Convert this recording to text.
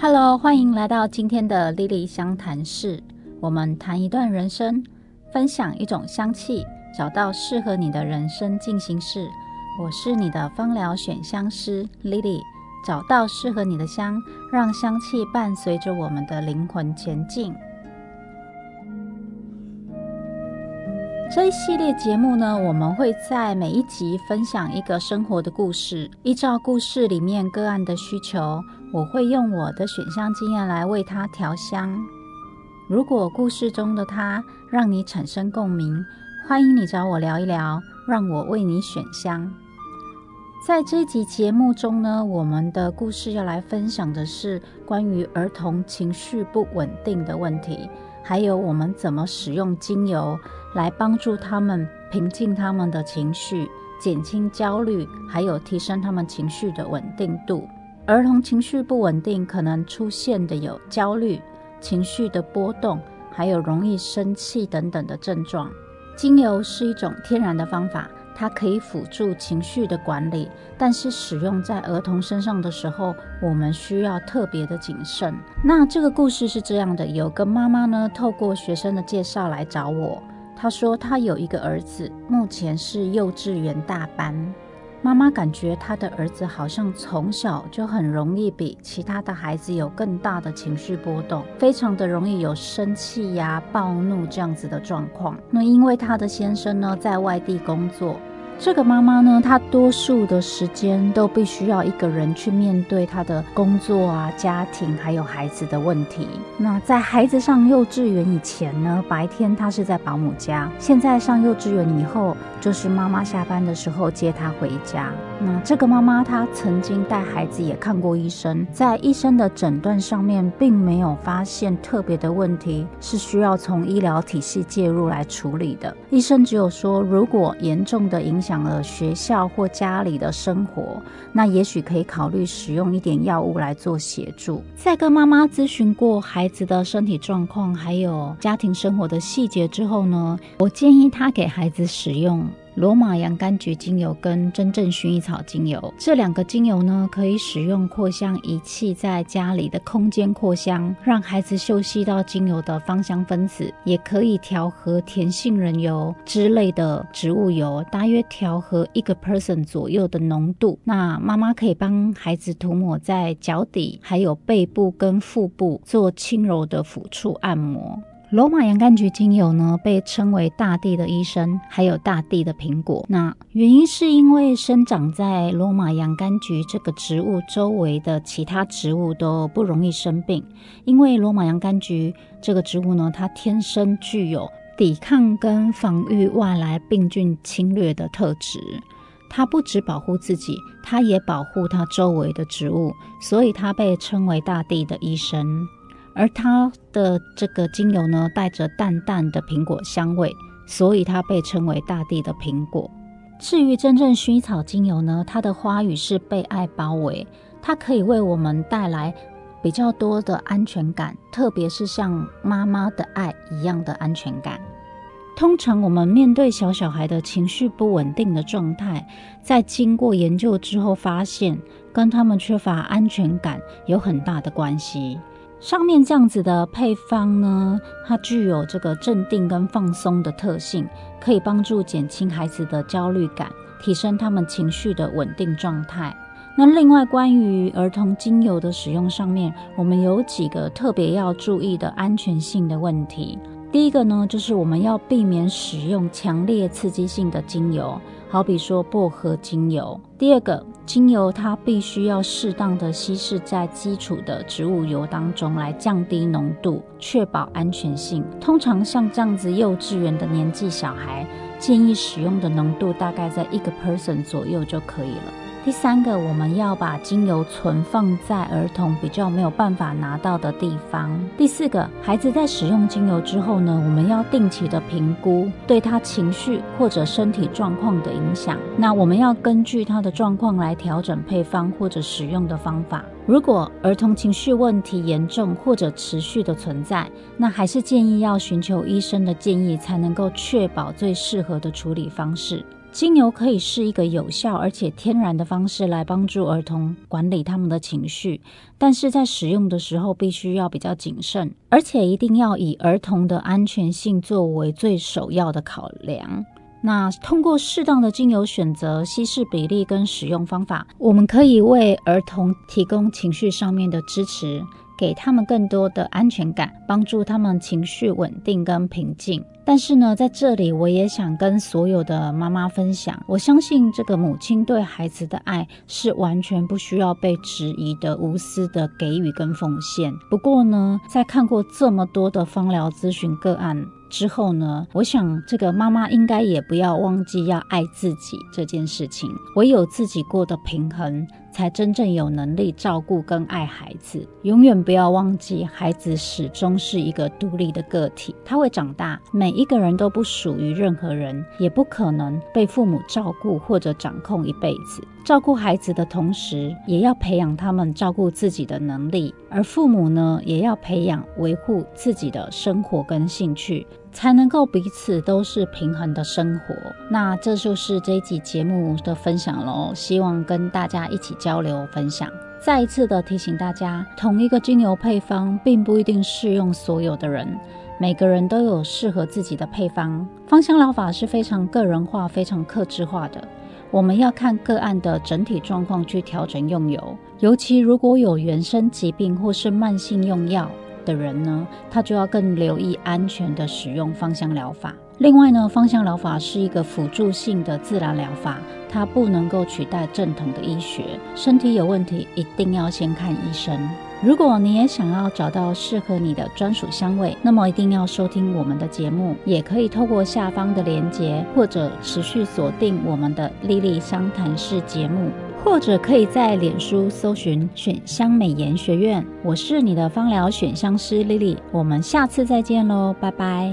Hello，欢迎来到今天的莉莉香谈室。我们谈一段人生，分享一种香气，找到适合你的人生进行式。我是你的芳疗选香师 Lily，找到适合你的香，让香气伴随着我们的灵魂前进。这一系列节目呢，我们会在每一集分享一个生活的故事，依照故事里面个案的需求，我会用我的选香经验来为他调香。如果故事中的他让你产生共鸣，欢迎你找我聊一聊，让我为你选香。在这集节目中呢，我们的故事要来分享的是关于儿童情绪不稳定的问题。还有我们怎么使用精油来帮助他们平静他们的情绪，减轻焦虑，还有提升他们情绪的稳定度。儿童情绪不稳定可能出现的有焦虑、情绪的波动，还有容易生气等等的症状。精油是一种天然的方法。它可以辅助情绪的管理，但是使用在儿童身上的时候，我们需要特别的谨慎。那这个故事是这样的：有个妈妈呢，透过学生的介绍来找我，他说他有一个儿子，目前是幼稚园大班。妈妈感觉他的儿子好像从小就很容易比其他的孩子有更大的情绪波动，非常的容易有生气呀、暴怒这样子的状况。那因为他的先生呢在外地工作。这个妈妈呢，她多数的时间都必须要一个人去面对她的工作啊、家庭还有孩子的问题。那在孩子上幼稚园以前呢，白天她是在保姆家；现在上幼稚园以后，就是妈妈下班的时候接她回家。那这个妈妈她曾经带孩子也看过医生，在医生的诊断上面并没有发现特别的问题，是需要从医疗体系介入来处理的。医生只有说，如果严重的影响。讲了学校或家里的生活，那也许可以考虑使用一点药物来做协助。在跟妈妈咨询过孩子的身体状况，还有家庭生活的细节之后呢，我建议他给孩子使用。罗马洋甘菊精油跟真正薰衣草精油这两个精油呢，可以使用扩香仪器在家里的空间扩香，让孩子嗅吸到精油的芳香分子，也可以调和甜杏仁油之类的植物油，大约调和一个 person 左右的浓度。那妈妈可以帮孩子涂抹在脚底，还有背部跟腹部，做轻柔的抚触按摩。罗马洋甘菊精油呢，被称为大地的医生，还有大地的苹果。那原因是因为生长在罗马洋甘菊这个植物周围的其他植物都不容易生病，因为罗马洋甘菊这个植物呢，它天生具有抵抗跟防御外来病菌侵略的特质。它不只保护自己，它也保护它周围的植物，所以它被称为大地的医生。而它的这个精油呢，带着淡淡的苹果香味，所以它被称为大地的苹果。至于真正薰衣草精油呢，它的花语是被爱包围，它可以为我们带来比较多的安全感，特别是像妈妈的爱一样的安全感。通常我们面对小小孩的情绪不稳定的状态，在经过研究之后发现，跟他们缺乏安全感有很大的关系。上面这样子的配方呢，它具有这个镇定跟放松的特性，可以帮助减轻孩子的焦虑感，提升他们情绪的稳定状态。那另外关于儿童精油的使用上面，我们有几个特别要注意的安全性的问题。第一个呢，就是我们要避免使用强烈刺激性的精油。好比说薄荷精油，第二个精油它必须要适当的稀释在基础的植物油当中，来降低浓度，确保安全性。通常像这样子幼稚园的年纪小孩，建议使用的浓度大概在一个 person 左右就可以了。第三个，我们要把精油存放在儿童比较没有办法拿到的地方。第四个，孩子在使用精油之后呢，我们要定期的评估对他情绪或者身体状况的影响。那我们要根据他的状况来调整配方或者使用的方法。如果儿童情绪问题严重或者持续的存在，那还是建议要寻求医生的建议，才能够确保最适合的处理方式。精油可以是一个有效而且天然的方式来帮助儿童管理他们的情绪，但是在使用的时候必须要比较谨慎，而且一定要以儿童的安全性作为最首要的考量。那通过适当的精油选择、稀释比例跟使用方法，我们可以为儿童提供情绪上面的支持。给他们更多的安全感，帮助他们情绪稳定跟平静。但是呢，在这里我也想跟所有的妈妈分享，我相信这个母亲对孩子的爱是完全不需要被质疑的，无私的给予跟奉献。不过呢，在看过这么多的芳疗咨询个案。之后呢，我想这个妈妈应该也不要忘记要爱自己这件事情。唯有自己过得平衡，才真正有能力照顾跟爱孩子。永远不要忘记，孩子始终是一个独立的个体，他会长大。每一个人都不属于任何人，也不可能被父母照顾或者掌控一辈子。照顾孩子的同时，也要培养他们照顾自己的能力。而父母呢，也要培养维护自己的生活跟兴趣，才能够彼此都是平衡的生活。那这就是这一集节目的分享喽，希望跟大家一起交流分享。再一次的提醒大家，同一个精油配方并不一定适用所有的人，每个人都有适合自己的配方。芳香疗法是非常个人化、非常克制化的。我们要看个案的整体状况去调整用油，尤其如果有原生疾病或是慢性用药的人呢，他就要更留意安全的使用芳香疗法。另外呢，芳香疗法是一个辅助性的自然疗法，它不能够取代正统的医学。身体有问题，一定要先看医生。如果你也想要找到适合你的专属香味，那么一定要收听我们的节目，也可以透过下方的连结，或者持续锁定我们的莉莉香谈室节目，或者可以在脸书搜寻选香美颜学院。我是你的芳疗选香师莉莉，我们下次再见喽，拜拜。